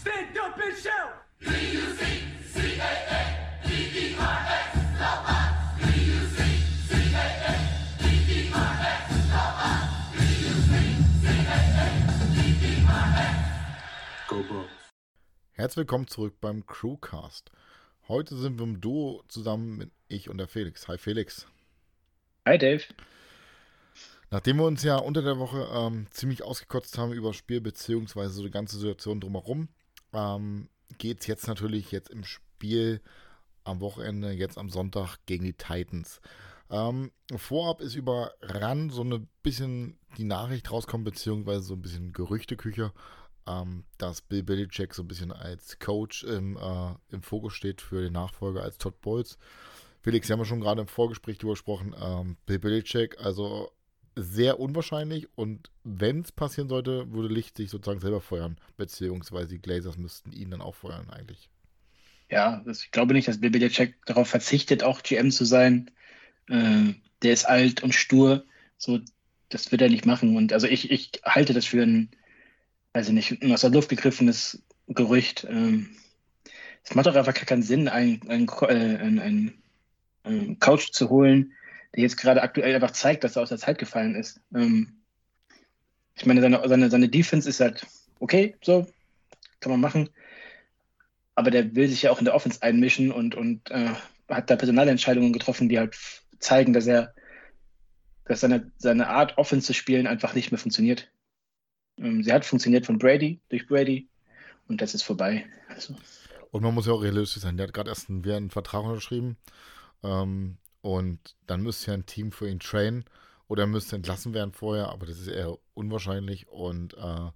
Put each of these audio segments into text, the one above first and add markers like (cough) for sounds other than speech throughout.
Stand up and shout! Go Box. Herzlich willkommen zurück beim Crewcast. Heute sind wir im Duo zusammen mit ich und der Felix. Hi Felix. Hi Dave. Nachdem wir uns ja unter der Woche ähm, ziemlich ausgekotzt haben über das Spiel beziehungsweise so die ganze Situation drumherum, ähm, geht es jetzt natürlich jetzt im Spiel am Wochenende, jetzt am Sonntag gegen die Titans. Ähm, vorab ist über RAN so ein bisschen die Nachricht rauskommen, beziehungsweise so ein bisschen Gerüchteküche, ähm, dass Bill Belichick so ein bisschen als Coach im, äh, im Fokus steht für den Nachfolger als Todd Bowles. Felix, wir haben ja schon gerade im Vorgespräch drüber gesprochen. Ähm, Bill Belichick, also sehr unwahrscheinlich und wenn es passieren sollte, würde Licht sich sozusagen selber feuern, beziehungsweise die Glazers müssten ihn dann auch feuern eigentlich. Ja, das, ich glaube nicht, dass Bill Belichick darauf verzichtet, auch GM zu sein. Äh, der ist alt und stur. So, das wird er nicht machen. Und also ich, ich halte das für ein, weiß ich nicht, aus der Luft gegriffenes Gerücht. Ähm, es macht doch einfach keinen Sinn, einen, einen, äh, einen, einen, einen Couch zu holen, der jetzt gerade aktuell einfach zeigt, dass er aus der Zeit gefallen ist. Ähm, ich meine, seine, seine, seine Defense ist halt okay, so, kann man machen. Aber der will sich ja auch in der Offense einmischen und, und äh, hat da Personalentscheidungen getroffen, die halt zeigen, dass er, dass seine, seine Art, Offense zu spielen, einfach nicht mehr funktioniert. Ähm, sie hat funktioniert von Brady, durch Brady, und das ist vorbei. Also, Und man muss ja auch realistisch sein. Der hat gerade erst einen, einen Vertrag unterschrieben. Ähm, und dann müsste ja ein Team für ihn trainen oder er müsste entlassen werden vorher, aber das ist eher unwahrscheinlich. Und äh,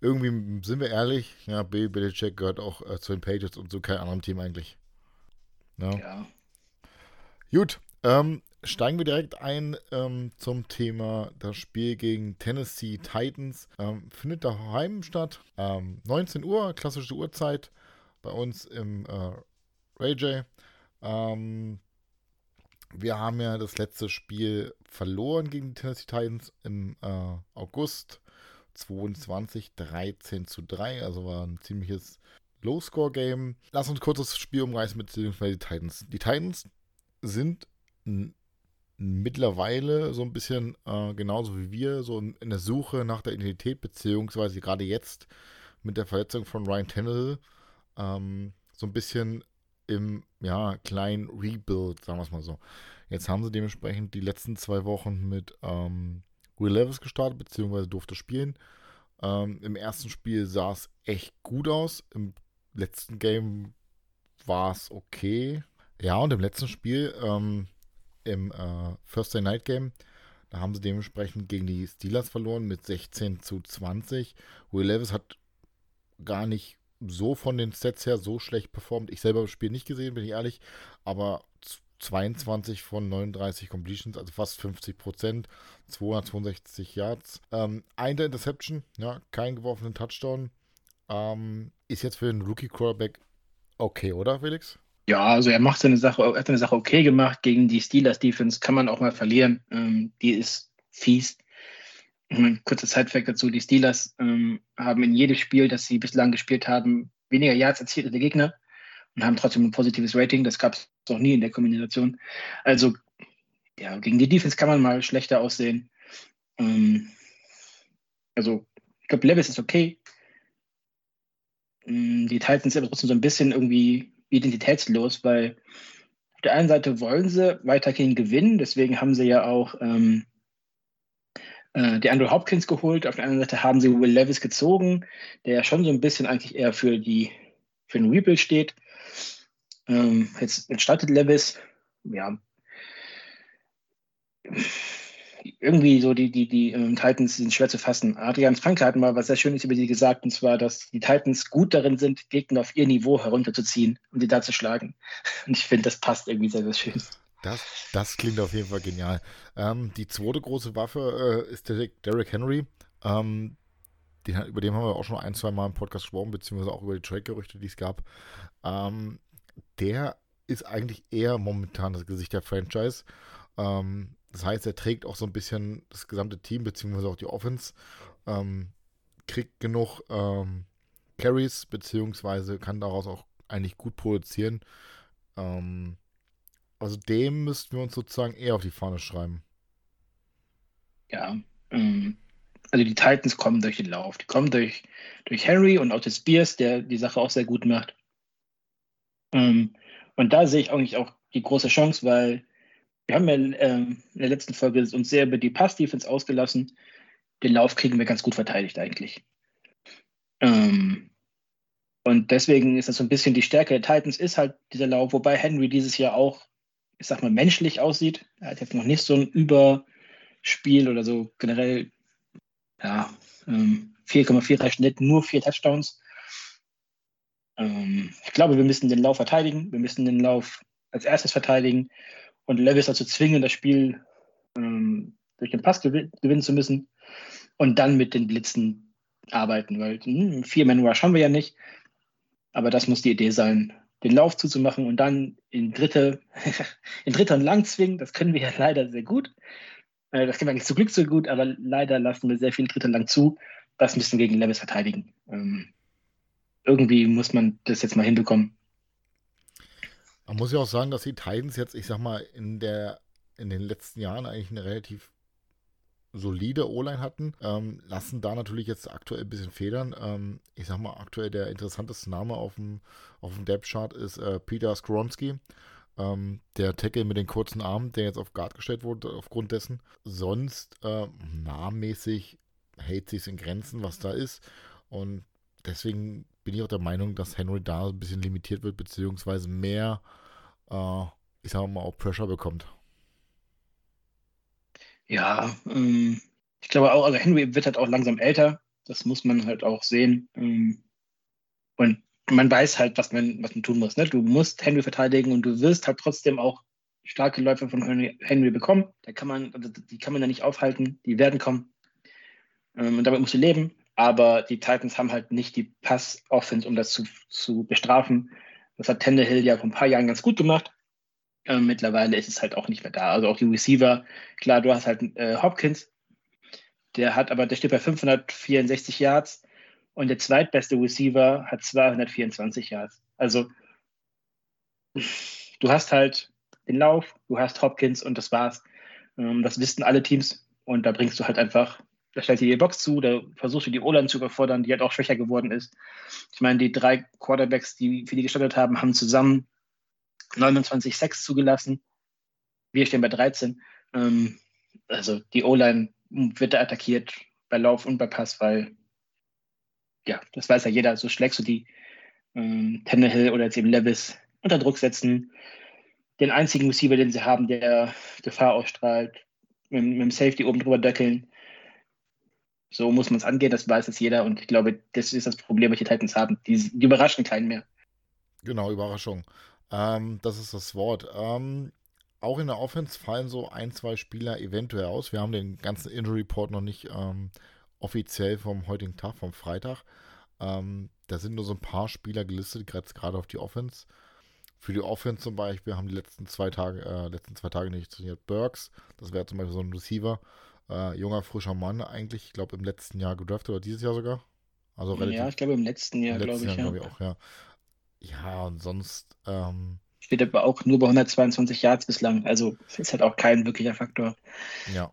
irgendwie sind wir ehrlich, ja, Bill Belichick gehört auch äh, zu den Patriots und zu keinem anderen Team eigentlich. Ja. ja. Gut, ähm, steigen wir direkt ein ähm, zum Thema das Spiel gegen Tennessee Titans. Ähm, findet daheim statt. Ähm, 19 Uhr, klassische Uhrzeit bei uns im äh, Ray J. Ähm, wir haben ja das letzte Spiel verloren gegen die Tennessee Titans im äh, August 22, 13 zu 3. Also war ein ziemliches Low-Score-Game. Lass uns kurz das Spiel umreißen beziehungsweise die Titans. Die Titans sind mittlerweile so ein bisschen äh, genauso wie wir, so in, in der Suche nach der Identität, beziehungsweise gerade jetzt mit der Verletzung von Ryan Tannehill ähm, so ein bisschen im ja, kleinen Rebuild, sagen wir es mal so. Jetzt haben sie dementsprechend die letzten zwei Wochen mit ähm, Will Levis gestartet, beziehungsweise durfte spielen. Ähm, Im ersten Spiel sah es echt gut aus. Im letzten Game war es okay. Ja, und im letzten Spiel, ähm, im äh, Thursday Night Game, da haben sie dementsprechend gegen die Steelers verloren mit 16 zu 20. Will Levis hat gar nicht so von den Sets her so schlecht performt. Ich selber habe das Spiel nicht gesehen, bin ich ehrlich, aber 22 von 39 Completions, also fast 50 Prozent, 262 Yards. Ähm, eine Interception, ja, kein geworfenen Touchdown. Ähm, ist jetzt für den Rookie-Quarterback okay, oder Felix? Ja, also er macht seine Sache, hat seine Sache okay gemacht. Gegen die Steelers Defense kann man auch mal verlieren. Ähm, die ist fies. Ein kurzer Zeitfact dazu: Die Steelers ähm, haben in jedem Spiel, das sie bislang gespielt haben, weniger Yards erzielt als der Gegner und haben trotzdem ein positives Rating. Das gab es noch nie in der Kombination. Also, ja, gegen die Defense kann man mal schlechter aussehen. Ähm, also, ich glaube, Levis ist okay. Mm, Die Titans sind aber trotzdem so ein bisschen irgendwie identitätslos, weil auf der einen Seite wollen sie weiterhin gewinnen, deswegen haben sie ja auch ähm, äh, die Andrew Hopkins geholt. Auf der anderen Seite haben sie Will Levis gezogen, der ja schon so ein bisschen eigentlich eher für die für den Rebuild steht. Ähm, jetzt, startet Levis, ja. Irgendwie so die, die, die ähm, Titans sind schwer zu fassen. Adrian Franke hat mal was sehr Schönes über die gesagt, und zwar, dass die Titans gut darin sind, Gegner auf ihr Niveau herunterzuziehen und sie da zu schlagen. (laughs) Und ich finde, das passt irgendwie sehr, sehr schön. Das, das klingt auf jeden Fall genial. Ähm, die zweite große Waffe äh, ist Derrick, Derrick Henry. Ähm, den, über den haben wir auch schon ein, zwei Mal im Podcast gesprochen, beziehungsweise auch über die Trade-Gerüchte, die es gab. Ähm, der ist eigentlich eher momentan das Gesicht der Franchise. Ähm, das heißt, er trägt auch so ein bisschen das gesamte Team, beziehungsweise auch die Offense. Ähm, kriegt genug ähm, Carries, beziehungsweise kann daraus auch eigentlich gut produzieren. Ähm, also dem müssten wir uns sozusagen eher auf die Fahne schreiben. Ja, ähm, also die Titans kommen durch den Lauf. Die kommen durch, durch Henry und Otis Spears, der die Sache auch sehr gut macht. Ähm, und da sehe ich eigentlich auch die große Chance, weil wir haben ja ähm, in der letzten Folge uns sehr über die Pass-Defense ausgelassen. Den Lauf kriegen wir ganz gut verteidigt eigentlich. Ähm, und deswegen ist das so ein bisschen die Stärke der Titans, ist halt dieser Lauf, wobei Henry dieses Jahr auch, ich sag mal, menschlich aussieht. Er hat jetzt noch nicht so ein Überspiel oder so generell, ja, ähm, 4,43 Schnitt, nur vier Touchdowns. Ähm, ich glaube, wir müssen den Lauf verteidigen. Wir müssen den Lauf als erstes verteidigen und Levis dazu zwingen, das Spiel ähm, durch den Pass gewin gewinnen zu müssen und dann mit den Blitzen arbeiten, weil hm, vier Man Rush haben wir ja nicht. Aber das muss die Idee sein, den Lauf zuzumachen und dann in dritte, (laughs) in dritter und lang zwingen. Das können wir ja leider sehr gut. Äh, das können wir eigentlich zu Glück so gut, aber leider lassen wir sehr viel dritter lang zu. Das müssen wir gegen Levis verteidigen. Ähm, irgendwie muss man das jetzt mal hinbekommen. Man muss ja auch sagen, dass die Titans jetzt, ich sag mal, in der in den letzten Jahren eigentlich eine relativ solide O-Line hatten, ähm, lassen da natürlich jetzt aktuell ein bisschen federn. Ähm, ich sag mal, aktuell der interessanteste Name auf dem, auf dem Depth-Chart ist äh, Peter Skronski. Ähm, der Tackle mit den kurzen Armen, der jetzt auf Guard gestellt wurde, aufgrund dessen. Sonst äh, nahmäßig hält sich in Grenzen, was da ist. Und deswegen bin ich auch der Meinung, dass Henry da ein bisschen limitiert wird, beziehungsweise mehr, äh, ich sag mal, auch Pressure bekommt. Ja, ähm, ich glaube auch, also Henry wird halt auch langsam älter. Das muss man halt auch sehen. Ähm, und man weiß halt, was man, was man tun muss. Ne? Du musst Henry verteidigen und du wirst halt trotzdem auch starke Läufe von Henry, Henry bekommen. Da kann man, also die kann man da nicht aufhalten. Die werden kommen. Ähm, und damit musst du leben. Aber die Titans haben halt nicht die Pass-Offense, um das zu, zu bestrafen. Das hat Tannehill ja vor ein paar Jahren ganz gut gemacht. Ähm, mittlerweile ist es halt auch nicht mehr da. Also auch die Receiver, klar, du hast halt äh, Hopkins, der hat aber, der steht bei 564 Yards und der zweitbeste Receiver hat 224 Yards. Also du hast halt den Lauf, du hast Hopkins und das war's. Ähm, das wissen alle Teams und da bringst du halt einfach da stellt dir die Box zu, da versuchst du die O-Line zu überfordern, die halt auch schwächer geworden ist. Ich meine, die drei Quarterbacks, die für die gestartet haben, haben zusammen 29 Sacks zugelassen. Wir stehen bei 13. Ähm, also die O-Line wird da attackiert bei Lauf und bei Pass, weil ja, das weiß ja jeder, so schlägst du die ähm, Tannehill oder jetzt eben Levis unter Druck setzen. Den einzigen Receiver, den sie haben, der Gefahr ausstrahlt, mit, mit dem Safety oben drüber deckeln. So muss man es angehen, das weiß jetzt jeder und ich glaube, das ist das Problem, was die Titans haben. Die, die überraschen keinen mehr. Genau, Überraschung. Ähm, das ist das Wort. Ähm, auch in der Offense fallen so ein, zwei Spieler eventuell aus. Wir haben den ganzen Injury Report noch nicht ähm, offiziell vom heutigen Tag, vom Freitag. Ähm, da sind nur so ein paar Spieler gelistet, gerade auf die Offense. Für die Offense zum Beispiel haben die letzten zwei Tage, äh, letzten zwei Tage nicht trainiert. Burks, das wäre zum Beispiel so ein Receiver. Äh, junger, frischer Mann eigentlich, ich glaube im letzten Jahr gedraftet oder dieses Jahr sogar. Also relativ, ja, ich glaube im letzten Jahr, glaube ich. Jahr, ja. glaube ich auch, ja. Ja, und sonst. Ähm, Steht aber auch nur bei 122 Yards bislang. Also ist halt auch kein wirklicher Faktor. Ja.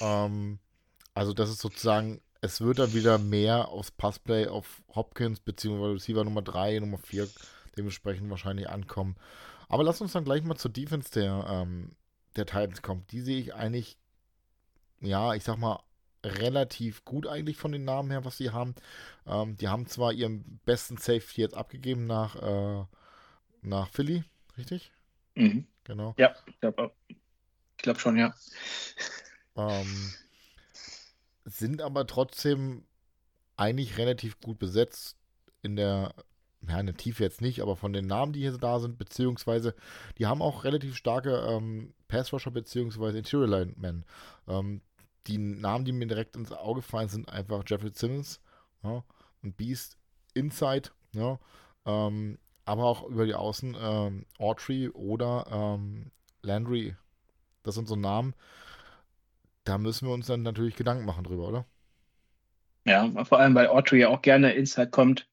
Ähm, also das ist sozusagen, es wird dann wieder mehr aufs Passplay auf Hopkins beziehungsweise Receiver Nummer 3, Nummer 4 dementsprechend wahrscheinlich ankommen. Aber lass uns dann gleich mal zur Defense der, ähm, der Titans kommen. Die sehe ich eigentlich ja, ich sag mal, relativ gut eigentlich von den Namen her, was sie haben. Ähm, die haben zwar ihren besten Safety jetzt abgegeben nach, äh, nach Philly, richtig? Mhm. Genau. Ja, ich glaube glaub schon, ja. Ähm, sind aber trotzdem eigentlich relativ gut besetzt in der, ja, in der Tiefe jetzt nicht, aber von den Namen, die hier da sind, beziehungsweise die haben auch relativ starke ähm, Pass-Rusher beziehungsweise Interior Linemen. Ähm, die Namen, die mir direkt ins Auge fallen, sind einfach Jeffrey Simmons ja, und Beast Inside, ja, ähm, aber auch über die Außen ähm, Autry oder ähm, Landry. Das sind so Namen, da müssen wir uns dann natürlich Gedanken machen drüber, oder? Ja, vor allem, weil Autry ja auch gerne Inside kommt.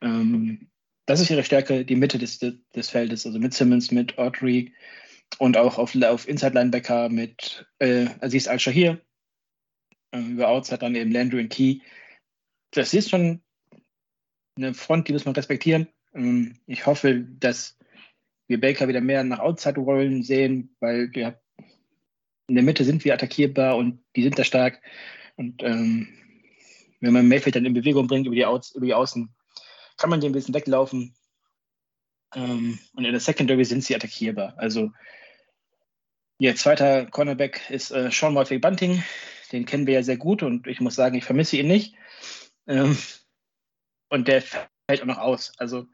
Ähm, das ist ihre Stärke, die Mitte des, des Feldes, also mit Simmons, mit Autry und auch auf, auf Inside Linebacker mit äh, Aziz Al-Shahir. Äh, über Outside dann eben Landry und Key. Das ist schon eine Front, die muss man respektieren. Ähm, ich hoffe, dass wir Baker wieder mehr nach Outside-Rollen sehen, weil wir in der Mitte sind wir attackierbar und die sind da stark. Und ähm, wenn man Mayfield dann in Bewegung bringt über die, Outs, über die Außen, kann man den ein bisschen weglaufen. Ähm, und in der Secondary sind sie attackierbar. Also ihr zweiter Cornerback ist äh, Sean Murphy Bunting. Den kennen wir ja sehr gut und ich muss sagen, ich vermisse ihn nicht. Ähm, und der fällt auch noch aus. Also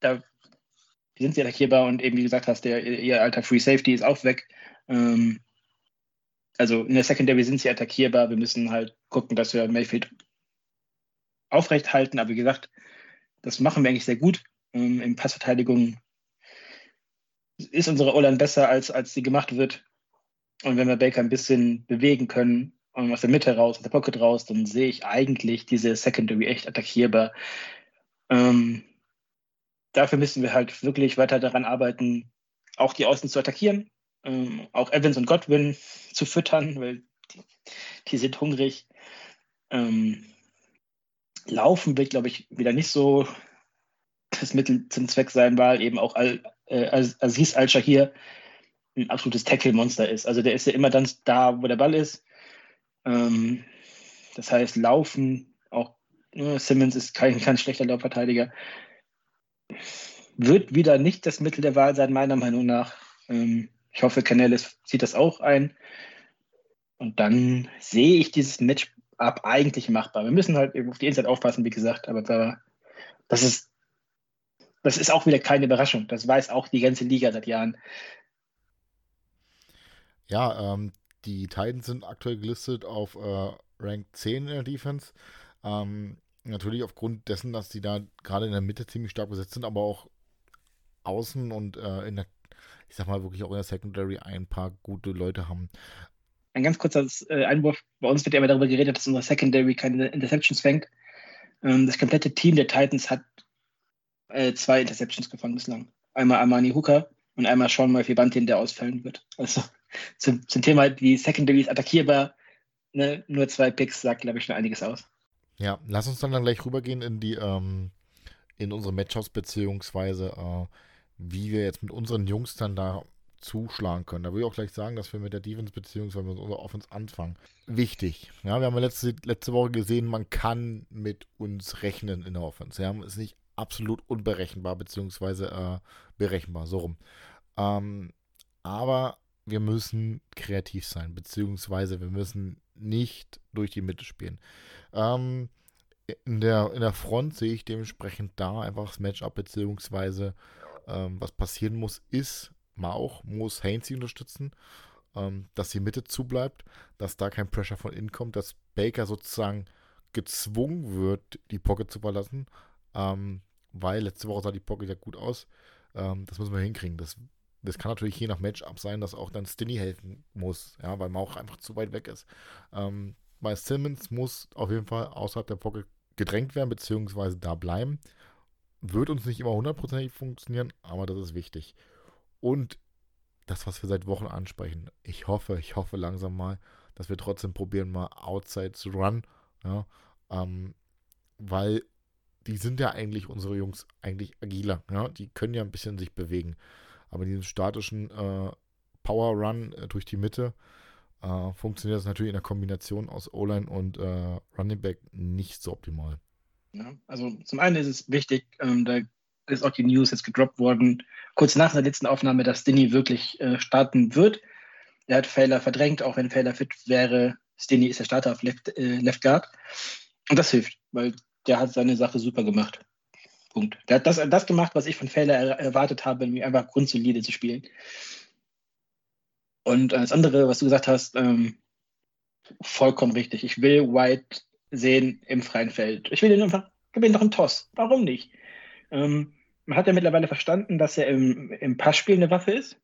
da sind sie attackierbar und eben wie gesagt hast, der, ihr alter Free Safety ist auch weg. Ähm, also in der Secondary sind sie attackierbar. Wir müssen halt gucken, dass wir Mayfield aufrecht halten. Aber wie gesagt, das machen wir eigentlich sehr gut. Ähm, in Passverteidigung ist unsere O-Line besser, als, als sie gemacht wird. Und wenn wir Baker ein bisschen bewegen können, aus der Mitte raus, aus der Pocket raus, dann sehe ich eigentlich diese Secondary echt attackierbar. Ähm, dafür müssen wir halt wirklich weiter daran arbeiten, auch die Außen zu attackieren ähm, auch Evans und Godwin zu füttern, weil die, die sind hungrig. Ähm, Laufen wird, glaube ich, wieder nicht so das Mittel zum Zweck sein, weil eben auch Al, äh, Aziz Al-Shahir ein absolutes Tackle-Monster ist. Also der ist ja immer dann da, wo der Ball ist. Ähm, das heißt, Laufen, auch äh, Simmons ist kein, kein schlechter Laufverteidiger, wird wieder nicht das Mittel der Wahl sein, meiner Meinung nach. Ähm, ich hoffe, Canales sieht das auch ein. Und dann sehe ich dieses Matchup eigentlich machbar. Wir müssen halt auf die Inside aufpassen, wie gesagt, aber das ist, das ist auch wieder keine Überraschung. Das weiß auch die ganze Liga seit Jahren. Ja, ähm, die Titans sind aktuell gelistet auf äh, Rank 10 in der Defense. Ähm, natürlich aufgrund dessen, dass die da gerade in der Mitte ziemlich stark besetzt sind, aber auch außen und äh, in der ich sag mal, wirklich auch in der Secondary ein paar gute Leute haben. Ein ganz kurzer äh, Einwurf. Bei uns wird ja immer darüber geredet, dass unsere Secondary keine Interceptions fängt. Ähm, das komplette Team der Titans hat äh, zwei Interceptions gefangen bislang. Einmal Armani Hooker und einmal Sean Murphy Bunting, der ausfallen wird. Also zum, zum Thema, die Secondary ist attackierbar. Ne? Nur zwei Picks sagt, glaube ich, schon einiges aus. Ja, lass uns dann, dann gleich rübergehen in die ähm, in unsere Matchups beziehungsweise äh, wie wir jetzt mit unseren Jungs dann da zuschlagen können. Da würde ich auch gleich sagen, dass wir mit der Defense bzw. mit unserer Offense anfangen. Wichtig. Ja, wir haben letzte, letzte Woche gesehen, man kann mit uns rechnen in der Offense. Ja, ist nicht absolut unberechenbar bzw. Äh, berechenbar, so rum. Ähm, aber wir müssen kreativ sein, beziehungsweise wir müssen nicht durch die Mitte spielen. Ähm, in, der, in der Front sehe ich dementsprechend da einfach das Matchup, beziehungsweise ähm, was passieren muss, ist, mal auch, muss Hainsey unterstützen, ähm, dass die Mitte zubleibt, dass da kein Pressure von innen kommt, dass Baker sozusagen gezwungen wird, die Pocket zu verlassen, ähm, weil letzte Woche sah die Pocket ja gut aus. Ähm, das müssen wir hinkriegen. Das, das kann natürlich je nach Matchup sein, dass auch dann Stinny helfen muss, ja, weil man auch einfach zu weit weg ist. Ähm, bei Simmons muss auf jeden Fall außerhalb der Pocket gedrängt werden, beziehungsweise da bleiben. Wird uns nicht immer hundertprozentig funktionieren, aber das ist wichtig. Und das, was wir seit Wochen ansprechen, ich hoffe, ich hoffe langsam mal, dass wir trotzdem probieren, mal Outside zu run. Ja, ähm, weil die sind ja eigentlich, unsere Jungs, eigentlich agiler. Ja, die können ja ein bisschen sich bewegen. Aber in diesem statischen äh, Power Run äh, durch die Mitte äh, funktioniert das natürlich in der Kombination aus O-Line und äh, Running Back nicht so optimal. Ja, also zum einen ist es wichtig, ähm, da ist auch die News jetzt gedroppt worden, kurz nach der letzten Aufnahme, dass Stinny wirklich äh, starten wird. Er hat Fehler verdrängt, auch wenn Fehler fit wäre. Stinny ist der Starter auf Left, äh, Left Guard. Und das hilft, weil der hat seine Sache super gemacht. Punkt. Der hat das, das gemacht, was ich von Fehler er, erwartet habe, nämlich einfach grundsolide zu spielen. Und das andere, was du gesagt hast, ähm, vollkommen richtig. Ich will White sehen im freien Feld. Ich will ihn einfach, gib ihm doch einen Toss. Warum nicht? Ähm, man hat ja mittlerweile verstanden, dass er im, im Passspiel eine Waffe ist.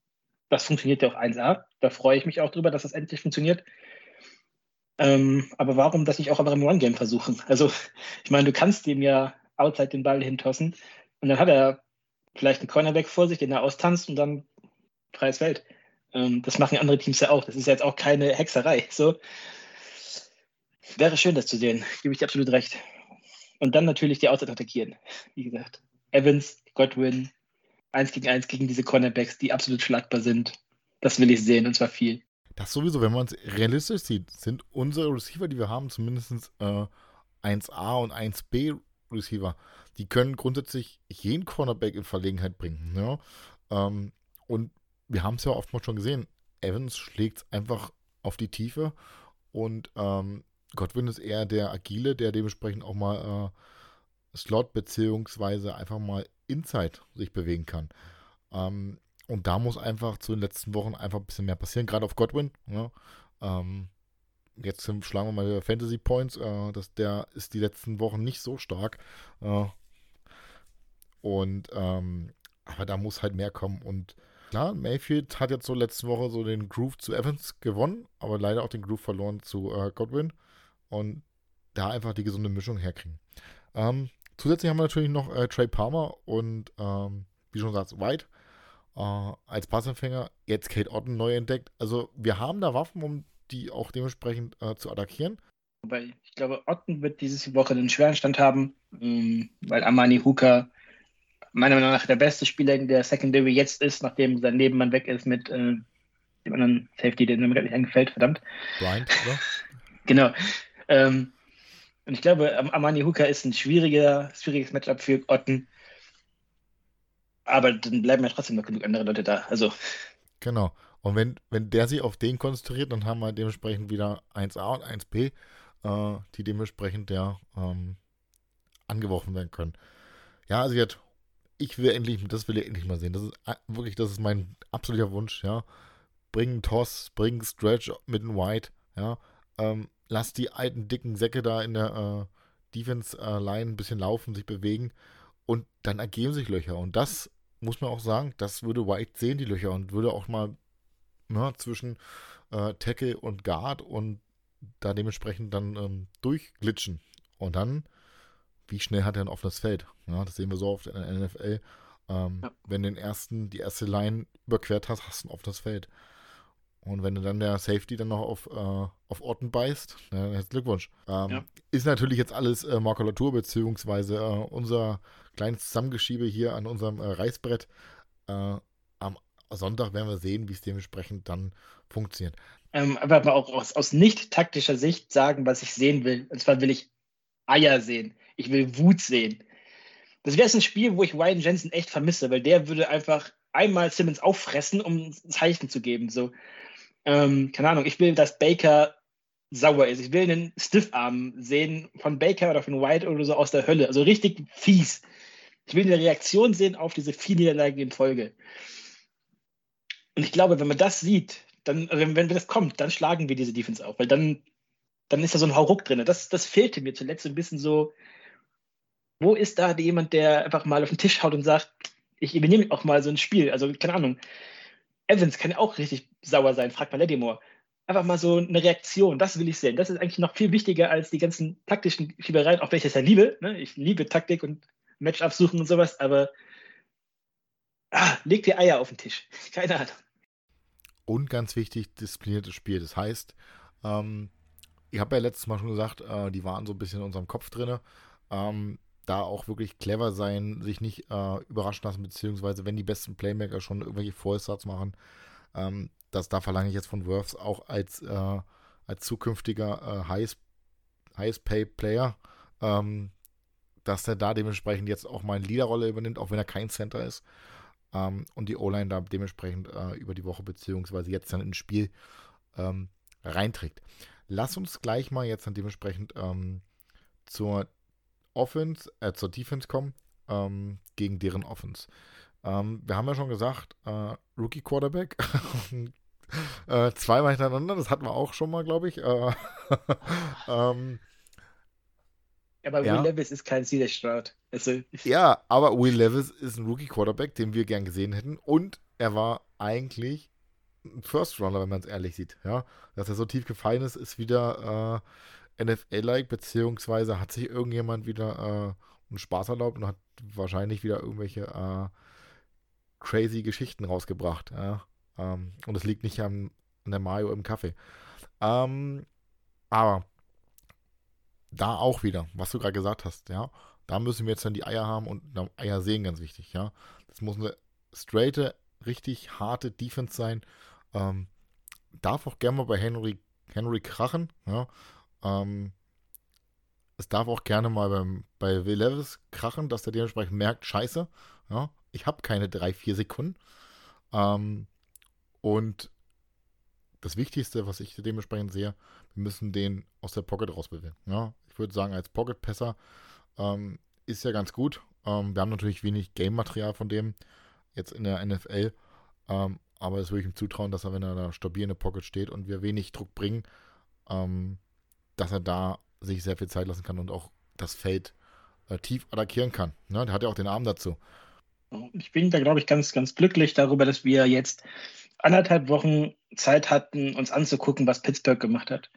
Das funktioniert ja auch 1A. Da freue ich mich auch drüber, dass das endlich funktioniert. Ähm, aber warum das nicht auch einfach im One-Game versuchen? Also, ich meine, du kannst dem ja outside den Ball hintossen und dann hat er vielleicht einen Cornerback vor sich, den er austanzt und dann freies Feld. Ähm, das machen andere Teams ja auch. Das ist ja jetzt auch keine Hexerei. So. Wäre schön, das zu sehen. Gebe ich dir absolut recht. Und dann natürlich die Outside attackieren. Wie gesagt, Evans, Godwin, eins gegen eins gegen diese Cornerbacks, die absolut schlagbar sind. Das will ich sehen und zwar viel. Das sowieso, wenn man es realistisch sieht, sind unsere Receiver, die wir haben, zumindest äh, 1A und 1B Receiver. Die können grundsätzlich jeden Cornerback in Verlegenheit bringen. Ja? Ähm, und wir haben es ja oftmals schon gesehen. Evans schlägt einfach auf die Tiefe und ähm, Godwin ist eher der Agile, der dementsprechend auch mal äh, Slot beziehungsweise einfach mal Inside sich bewegen kann. Ähm, und da muss einfach zu den letzten Wochen einfach ein bisschen mehr passieren, gerade auf Godwin. Ja. Ähm, jetzt schlagen wir mal Fantasy Points. Äh, das, der ist die letzten Wochen nicht so stark. Äh, und ähm, aber da muss halt mehr kommen. Und klar, Mayfield hat jetzt so letzte Woche so den Groove zu Evans gewonnen, aber leider auch den Groove verloren zu äh, Godwin. Und da einfach die gesunde Mischung herkriegen. Ähm, zusätzlich haben wir natürlich noch äh, Trey Palmer und ähm, wie schon gesagt, White äh, als Passempfänger. Jetzt Kate Otten neu entdeckt. Also wir haben da Waffen, um die auch dementsprechend äh, zu attackieren. Wobei ich glaube, Otten wird diese Woche einen schweren Stand haben, ähm, weil Amani Hooker meiner Meinung nach der beste Spieler in der Secondary jetzt ist, nachdem sein Nebenmann weg ist mit äh, dem anderen Safety, der mir gerade nicht eingefällt, verdammt. Bryant, oder? (laughs) genau. Ähm, und ich glaube, Amani Hooker ist ein schwieriger, schwieriges Matchup für Otten. Aber dann bleiben ja trotzdem noch genug andere Leute da. Also. Genau. Und wenn, wenn der sich auf den konzentriert, dann haben wir dementsprechend wieder 1a und 1b, äh, die dementsprechend ja ähm, angeworfen werden können. Ja, also jetzt, ich will endlich, das will ich endlich mal sehen. Das ist äh, wirklich, das ist mein absoluter Wunsch, ja. Bring einen Toss, bring einen Stretch mit einem White, ja. Ähm, lass die alten, dicken Säcke da in der äh, Defense-Line äh, ein bisschen laufen, sich bewegen und dann ergeben sich Löcher. Und das muss man auch sagen, das würde White sehen, die Löcher, und würde auch mal ne, zwischen äh, Tackle und Guard und da dementsprechend dann ähm, durchglitschen. Und dann, wie schnell hat er ein offenes Feld? Ja, das sehen wir so oft in der NFL. Ähm, ja. Wenn du den ersten, die erste Line überquert hast, hast du ein offenes Feld. Und wenn du dann der Safety dann noch auf, äh, auf Orten beißt, na, herzlichen Glückwunsch. Ähm, ja. Ist natürlich jetzt alles äh, Makulatur, beziehungsweise äh, unser kleines Zusammengeschiebe hier an unserem äh, Reißbrett. Sonntag werden wir sehen, wie es dementsprechend dann funktioniert. Ähm, aber auch aus, aus nicht taktischer Sicht sagen, was ich sehen will. Und zwar will ich Eier sehen. Ich will Wut sehen. Das wäre ein Spiel, wo ich Ryan Jensen echt vermisse, weil der würde einfach einmal Simmons auffressen, um ein Zeichen zu geben. So, ähm, keine Ahnung, ich will, dass Baker sauer ist. Ich will einen Stiffarm sehen von Baker oder von White oder so aus der Hölle. Also richtig fies. Ich will eine Reaktion sehen auf diese vier Niederlagen in Folge. Und ich glaube, wenn man das sieht, dann, wenn, wenn das kommt, dann schlagen wir diese Defense auf, weil dann, dann ist da so ein Hauruck drin. Das, das fehlte mir zuletzt ein bisschen so. Wo ist da jemand, der einfach mal auf den Tisch haut und sagt, ich übernehme auch mal so ein Spiel? Also, keine Ahnung. Evans kann ja auch richtig sauer sein, fragt mal Lattimore. Einfach mal so eine Reaktion, das will ich sehen. Das ist eigentlich noch viel wichtiger als die ganzen taktischen Schiebereien, auch wenn ich das ja liebe. Ne? Ich liebe Taktik und Matchups suchen und sowas, aber ah, leg die Eier auf den Tisch. Keine Ahnung. Und ganz wichtig, diszipliniertes Spiel. Das heißt, ähm, ich habe ja letztes Mal schon gesagt, äh, die waren so ein bisschen in unserem Kopf drin. Ähm, da auch wirklich clever sein, sich nicht äh, überraschen lassen, beziehungsweise wenn die besten Playmaker schon irgendwelche Vollstarts machen, ähm, das, da verlange ich jetzt von Worths auch als, äh, als zukünftiger äh, Highest, Highest Pay Player, ähm, dass er da dementsprechend jetzt auch mal eine Leaderrolle übernimmt, auch wenn er kein Center ist. Ähm, und die O-Line da dementsprechend äh, über die Woche, beziehungsweise jetzt dann ins Spiel ähm, reinträgt. Lass uns gleich mal jetzt dann dementsprechend ähm, zur Offense, äh, zur Defense kommen, ähm, gegen deren Offense. Ähm, wir haben ja schon gesagt, äh, Rookie Quarterback. (laughs) äh, zweimal hintereinander, das hatten wir auch schon mal, glaube ich. Äh, (laughs) ähm, aber Will ja. Levis ist kein CJ Stroud. Also, (laughs) ja, aber Will Levis ist ein Rookie Quarterback, den wir gern gesehen hätten. Und er war eigentlich ein First Runner, wenn man es ehrlich sieht. Ja, dass er so tief gefallen ist, ist wieder äh, NFL-like, beziehungsweise hat sich irgendjemand wieder äh, einen Spaß erlaubt und hat wahrscheinlich wieder irgendwelche äh, crazy Geschichten rausgebracht. Ja? Ähm, und es liegt nicht an, an der Mayo im Kaffee. Ähm, aber da auch wieder, was du gerade gesagt hast, ja, da müssen wir jetzt dann die Eier haben und Eier sehen, ganz wichtig, ja. Das muss eine straighte, richtig harte Defense sein. Ähm, darf auch gerne mal bei Henry, Henry krachen, ja. Ähm, es darf auch gerne mal beim, bei Will Levis krachen, dass der dementsprechend merkt, scheiße, ja, ich habe keine drei, vier Sekunden. Ähm, und das Wichtigste, was ich dementsprechend sehe, wir müssen den aus der Pocket rausbewegen. Ja, ich würde sagen, als Pocket-Passer ähm, ist ja ganz gut. Ähm, wir haben natürlich wenig Game-Material von dem jetzt in der NFL. Ähm, aber es würde ich ihm zutrauen, dass er, wenn er da stabil in der Pocket steht und wir wenig Druck bringen, ähm, dass er da sich sehr viel Zeit lassen kann und auch das Feld äh, tief attackieren kann. Ne? Der hat ja auch den Arm dazu. Ich bin da, glaube ich, ganz, ganz glücklich darüber, dass wir jetzt anderthalb Wochen Zeit hatten, uns anzugucken, was Pittsburgh gemacht hat.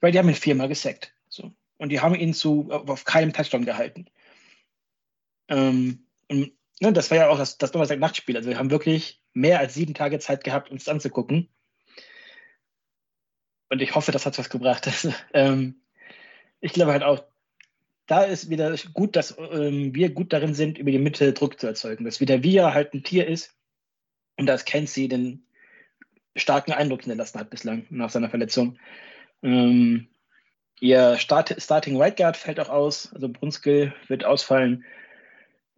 Weil die haben ihn viermal gesackt. So. Und die haben ihn zu, auf keinem Touchdown gehalten. Ähm, und, ne, das war ja auch das, das Donnerstag-Nachtspiel. Also wir haben wirklich mehr als sieben Tage Zeit gehabt, uns anzugucken. Und ich hoffe, das hat was gebracht. (laughs) ähm, ich glaube halt auch, da ist wieder gut, dass ähm, wir gut darin sind, über die Mitte Druck zu erzeugen. Dass wieder wir halt ein Tier ist und dass Kenzie den starken Eindruck hinterlassen hat bislang nach seiner Verletzung. Ähm, ihr Start Starting Right Guard fällt auch aus, also Brunskill wird ausfallen.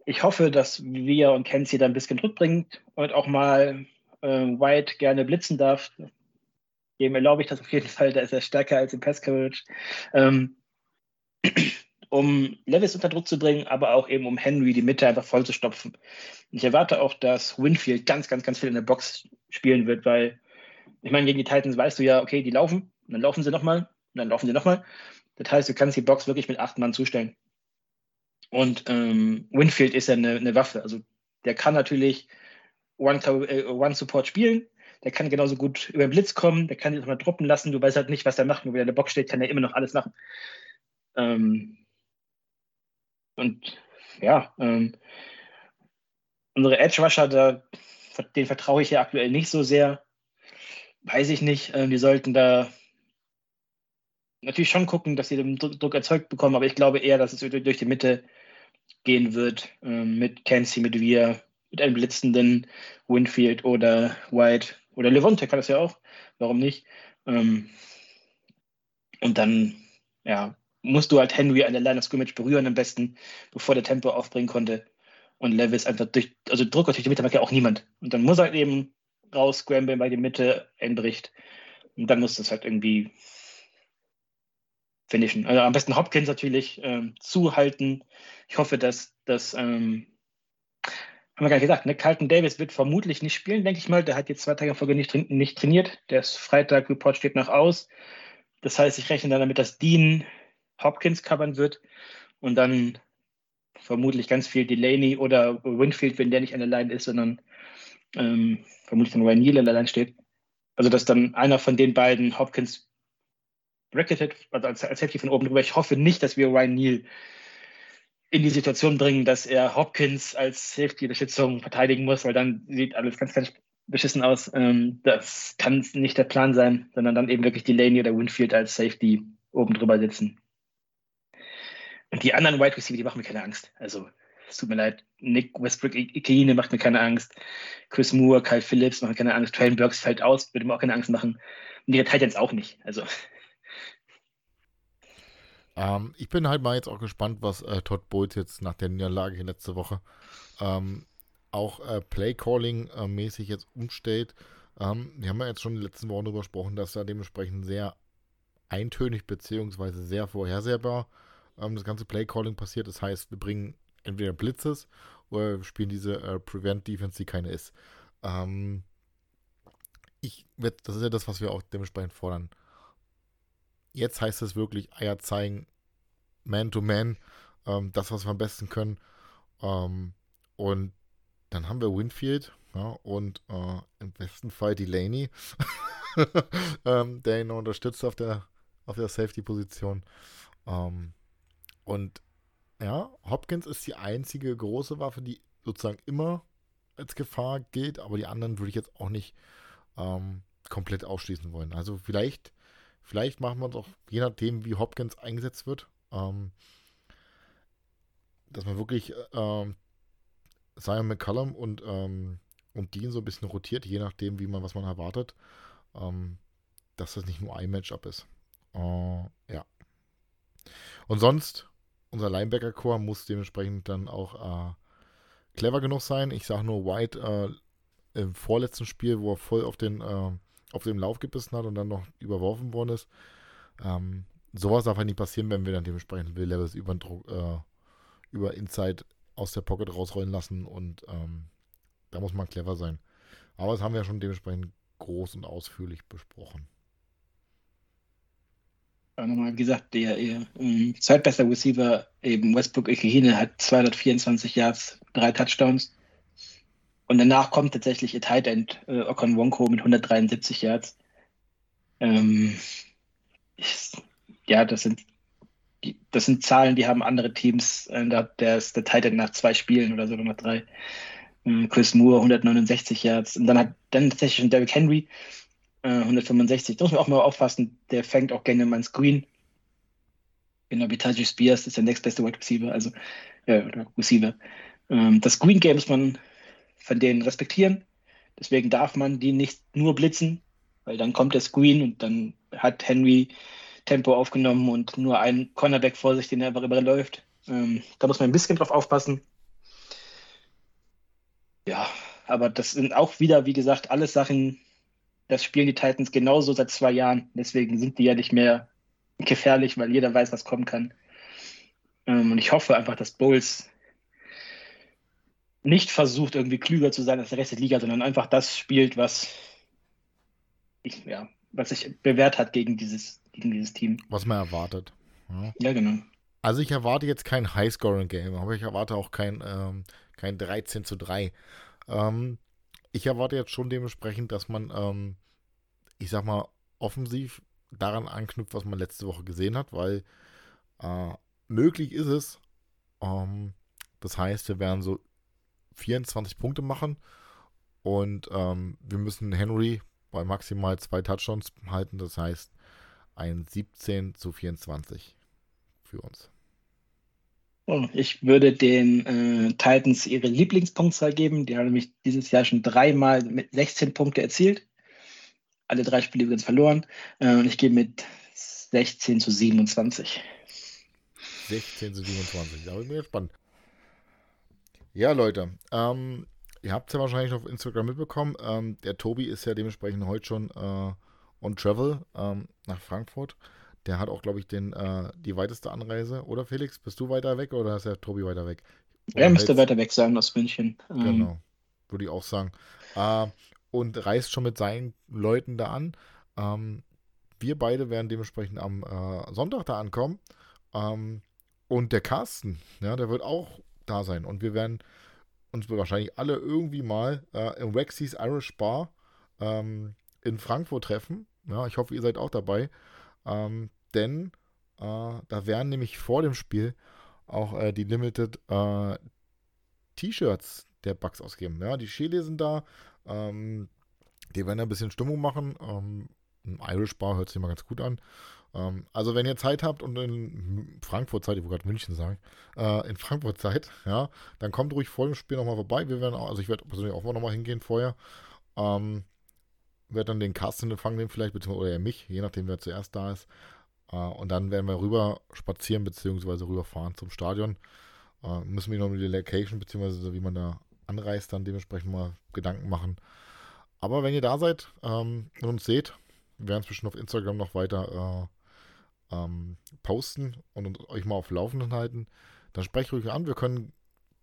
Ich hoffe, dass wir und Kenzie da ein bisschen Druck bringt und auch mal äh, White gerne blitzen darf. Dem erlaube ich das auf jeden Fall, da ist er stärker als im Pass Coverage. Ähm, (clears throat) um Levis unter Druck zu bringen, aber auch eben um Henry die Mitte einfach voll zu stopfen. Ich erwarte auch, dass Winfield ganz, ganz, ganz viel in der Box spielen wird, weil ich meine, gegen die Titans weißt du ja, okay, die laufen, dann laufen sie nochmal, und dann laufen sie nochmal. Das heißt, du kannst die Box wirklich mit acht Mann zustellen. Und ähm, Winfield ist ja eine, eine, Waffe. Also der kann natürlich One-Support äh, spielen, der kann genauso gut über den Blitz kommen, der kann dich mal droppen lassen, du weißt halt nicht, was er macht, nur wenn er in der Box steht, kann er immer noch alles machen. Ähm, und ja, ähm, unsere Edge-Rusher, da, den vertraue ich ja aktuell nicht so sehr. Weiß ich nicht. Ähm, die sollten da natürlich schon gucken, dass sie den Druck erzeugt bekommen, aber ich glaube eher, dass es durch die Mitte gehen wird ähm, mit Kenzie, mit Wir, mit einem blitzenden Winfield oder White oder Levante kann das ja auch. Warum nicht? Ähm, und dann, ja, musst du halt Henry an der Line of Scrimmage berühren am besten, bevor der Tempo aufbringen konnte. Und Levis einfach durch, also Druck durch die Mitte mag ja auch niemand. Und dann muss er halt eben raus scramblen, weil die Mitte einbricht. Und dann muss das halt irgendwie finishen. Also am besten Hopkins natürlich ähm, zuhalten. Ich hoffe, dass das, ähm, haben wir gar nicht gesagt, ne? Carlton Davis wird vermutlich nicht spielen, denke ich mal. Der hat jetzt zwei Tage Folge nicht, nicht trainiert. Der ist Freitag, Report steht noch aus. Das heißt, ich rechne dann damit, dass Dean Hopkins covern wird und dann vermutlich ganz viel Delaney oder Winfield, wenn der nicht an der Line ist, sondern ähm, vermutlich dann Ryan Neal an der Line steht. Also dass dann einer von den beiden Hopkins bracketed, also als, als Safety von oben drüber. Ich hoffe nicht, dass wir Ryan Neal in die Situation bringen, dass er Hopkins als Safety-Unterstützung verteidigen muss, weil dann sieht alles ganz, ganz beschissen aus. Ähm, das kann nicht der Plan sein, sondern dann eben wirklich Delaney oder Winfield als Safety oben drüber sitzen. Und die anderen Wide Receiver, die machen mir keine Angst. Also, es tut mir leid. Nick Westbrook Ikine macht mir keine Angst. Chris Moore, Kyle Phillips machen mir keine Angst. Traylon Burks fällt aus, würde mir auch keine Angst machen. Und die Titans auch nicht. Also. Ähm, ich bin halt mal jetzt auch gespannt, was äh, Todd Bowles jetzt nach der Niederlage letzte Woche ähm, auch äh, Play-Calling-mäßig äh, jetzt umstellt. Ähm, wir haben ja jetzt schon in den letzten Wochen darüber gesprochen, dass er dementsprechend sehr eintönig bzw. sehr vorhersehbar ähm, das ganze Play-Calling passiert. Das heißt, wir bringen entweder Blitzes oder wir spielen diese äh, Prevent-Defense, die keine ist. Ähm, ich das ist ja das, was wir auch dementsprechend fordern. Jetzt heißt es wirklich Eier zeigen, Man-to-Man, ähm, das, was wir am besten können. Ähm, und dann haben wir Winfield, Ja, und äh, im besten Fall Delaney, (laughs) ähm, der ihn unterstützt auf der, auf der Safety-Position. Ähm, und ja, Hopkins ist die einzige große Waffe, die sozusagen immer als Gefahr gilt, aber die anderen würde ich jetzt auch nicht ähm, komplett ausschließen wollen. Also vielleicht, vielleicht machen wir es auch, je nachdem, wie Hopkins eingesetzt wird, ähm, dass man wirklich ähm, Simon McCullum und, ähm, und Dean so ein bisschen rotiert, je nachdem, wie man, was man erwartet, ähm, dass das nicht nur ein Matchup ist. Äh, ja. Und sonst, unser Linebacker-Core muss dementsprechend dann auch äh, clever genug sein. Ich sage nur White äh, im vorletzten Spiel, wo er voll auf den, äh, auf den Lauf gebissen hat und dann noch überworfen worden ist. Ähm, sowas darf halt nicht passieren, wenn wir dann dementsprechend Will Levels über, äh, über Inside aus der Pocket rausrollen lassen und ähm, da muss man clever sein. Aber das haben wir ja schon dementsprechend groß und ausführlich besprochen. Ja, nochmal, gesagt, der, der um, zweitbester Receiver, eben Westbrook Ikehine, hat 224 Yards, drei Touchdowns. Und danach kommt tatsächlich ihr Tight End äh, Okon Wonko mit 173 Yards. Ähm, ist, ja, das sind, das sind Zahlen, die haben andere Teams. Äh, der ist der Tight End nach zwei Spielen oder so, nach drei. Äh, Chris Moore 169 Yards. Und dann hat dann tatsächlich schon Derrick Henry 165. Äh, da muss man auch mal aufpassen, der fängt auch gerne mal ein Screen. Genau, wie Tajay Spears ist der nächstbeste Wide Receiver, also äh, Receiver. Ähm, das Screen Game muss man von denen respektieren. Deswegen darf man die nicht nur blitzen, weil dann kommt der Screen und dann hat Henry Tempo aufgenommen und nur ein Cornerback vor sich, den er einfach überläuft. Ähm, da muss man ein bisschen drauf aufpassen. Ja, aber das sind auch wieder, wie gesagt, alles Sachen, das spielen die Titans genauso seit zwei Jahren. Deswegen sind die ja nicht mehr gefährlich, weil jeder weiß, was kommen kann. Ähm, und ich hoffe einfach, dass Bulls nicht versucht, irgendwie klüger zu sein als der Rest der Liga, sondern einfach das spielt, was ich, ja, was sich bewährt hat gegen dieses, gegen dieses Team. Was man erwartet. Ja, ja genau. Also ich erwarte jetzt kein High-Scoring-Game, aber ich erwarte auch kein, ähm, kein 13 zu 3. Ähm, ich erwarte jetzt schon dementsprechend, dass man, ähm, ich sag mal, offensiv daran anknüpft, was man letzte Woche gesehen hat, weil äh, möglich ist es. Ähm, das heißt, wir werden so 24 Punkte machen und ähm, wir müssen Henry bei maximal zwei Touchdowns halten. Das heißt, ein 17 zu 24 für uns. Oh, ich würde den äh, Titans ihre Lieblingspunktzahl geben. Die haben nämlich dieses Jahr schon dreimal mit 16 Punkte erzielt. Alle drei Spiele übrigens verloren. Äh, und ich gehe mit 16 zu 27. 16 zu 27. Da bin ich mir gespannt. Ja, Leute. Ähm, ihr habt es ja wahrscheinlich auf Instagram mitbekommen. Ähm, der Tobi ist ja dementsprechend heute schon äh, on Travel ähm, nach Frankfurt. Der hat auch, glaube ich, den, äh, die weiteste Anreise. Oder Felix, bist du weiter weg oder ist der Tobi weiter weg? Oder er müsste weiter weg sein aus München. Ähm, genau, würde ich auch sagen. Äh, und reist schon mit seinen Leuten da an. Ähm, wir beide werden dementsprechend am äh, Sonntag da ankommen. Ähm, und der Carsten, ja, der wird auch da sein. Und wir werden uns wahrscheinlich alle irgendwie mal äh, im Rexy's Irish Bar ähm, in Frankfurt treffen. Ja, ich hoffe, ihr seid auch dabei. Ähm, denn äh, da werden nämlich vor dem Spiel auch äh, die Limited äh, T-Shirts der Bugs ausgeben. Ja, die Chile sind da. Ähm, die werden ein bisschen Stimmung machen. Ähm, Irish Bar hört sich mal ganz gut an. Ähm, also, wenn ihr Zeit habt und in Frankfurt seid, ich wollte gerade München sagen, äh, in Frankfurt seid, ja, dann kommt ruhig vor dem Spiel nochmal vorbei. Wir werden auch, also ich werde persönlich auch nochmal hingehen vorher. Ähm, werde dann den Carsten empfangen nehmen, vielleicht, beziehungsweise oder mich, je nachdem, wer zuerst da ist. Äh, und dann werden wir rüber spazieren, beziehungsweise rüberfahren zum Stadion. Äh, müssen wir noch mit der Location, beziehungsweise wie man da anreist, dann dementsprechend mal Gedanken machen. Aber wenn ihr da seid ähm, und uns seht, wir werden es bestimmt auf Instagram noch weiter äh, ähm, posten und euch mal auf Laufenden halten. Dann sprecht ruhig an. Wir können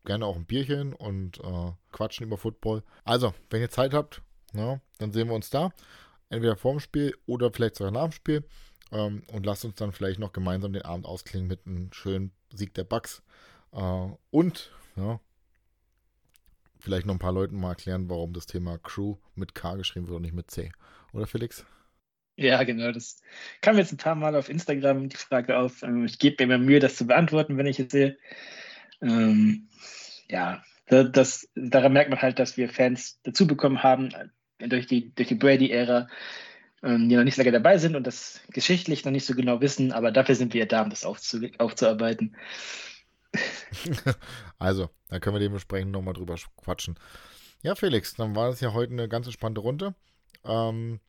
gerne auch ein Bierchen und äh, quatschen über Football. Also, wenn ihr Zeit habt, ja, dann sehen wir uns da. Entweder vorm Spiel oder vielleicht sogar nach dem Spiel. Ähm, und lasst uns dann vielleicht noch gemeinsam den Abend ausklingen mit einem schönen Sieg der Bucks. Äh, und ja, vielleicht noch ein paar Leuten mal erklären, warum das Thema Crew mit K geschrieben wird und nicht mit C. Oder Felix? Ja, genau. Das kam jetzt ein paar Mal auf Instagram die Frage auf. Ähm, ich gebe mir immer Mühe, das zu beantworten, wenn ich es sehe. Ähm, ja, das, daran merkt man halt, dass wir Fans dazu bekommen haben äh, durch die, durch die Brady-Ära, ähm, die noch nicht so lange dabei sind und das geschichtlich noch nicht so genau wissen, aber dafür sind wir da, um das aufzu aufzuarbeiten. (laughs) also, da können wir dementsprechend nochmal drüber quatschen. Ja, Felix, dann war das ja heute eine ganz spannende Runde. Ähm,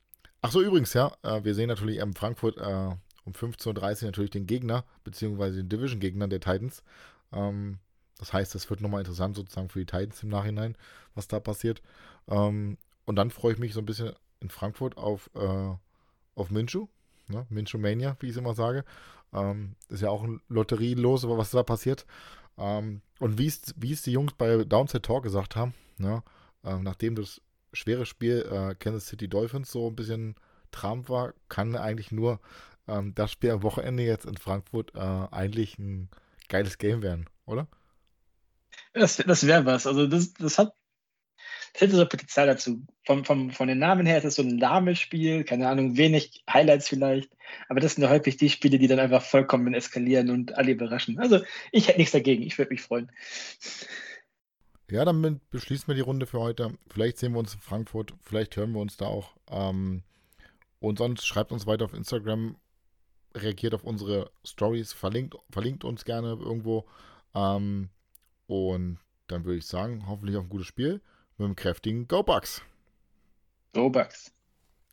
ach so, übrigens, ja, äh, wir sehen natürlich in Frankfurt äh, um 15.30 Uhr natürlich den Gegner, beziehungsweise den Division-Gegner der Titans. Ähm, das heißt, es wird nochmal interessant sozusagen für die Titans im Nachhinein, was da passiert. Ähm, und dann freue ich mich so ein bisschen in Frankfurt auf, äh, auf Minshu, ne? Minshu Mania, wie ich es immer sage. Ähm, ist ja auch ein Lotterielos, was da passiert. Ähm, und wie es die Jungs bei Downside Talk gesagt haben, ne? ähm, nachdem das schwere Spiel äh, Kansas City Dolphins so ein bisschen Traum war, kann eigentlich nur ähm, das Spiel am Wochenende jetzt in Frankfurt äh, eigentlich ein geiles Game werden, oder? Das, das wäre was. Also das, das hat das hätte so Potenzial dazu. Vom, vom, von den Namen her ist es so ein lahmes Spiel, keine Ahnung, wenig Highlights vielleicht. Aber das sind ja häufig die Spiele, die dann einfach vollkommen eskalieren und alle überraschen. Also ich hätte nichts dagegen, ich würde mich freuen. Ja, damit beschließen wir die Runde für heute. Vielleicht sehen wir uns in Frankfurt, vielleicht hören wir uns da auch. Ähm, und sonst schreibt uns weiter auf Instagram, reagiert auf unsere Stories, verlinkt, verlinkt uns gerne irgendwo. Ähm, und dann würde ich sagen, hoffentlich auf ein gutes Spiel mit einem kräftigen Go Bucks. Go Bucks.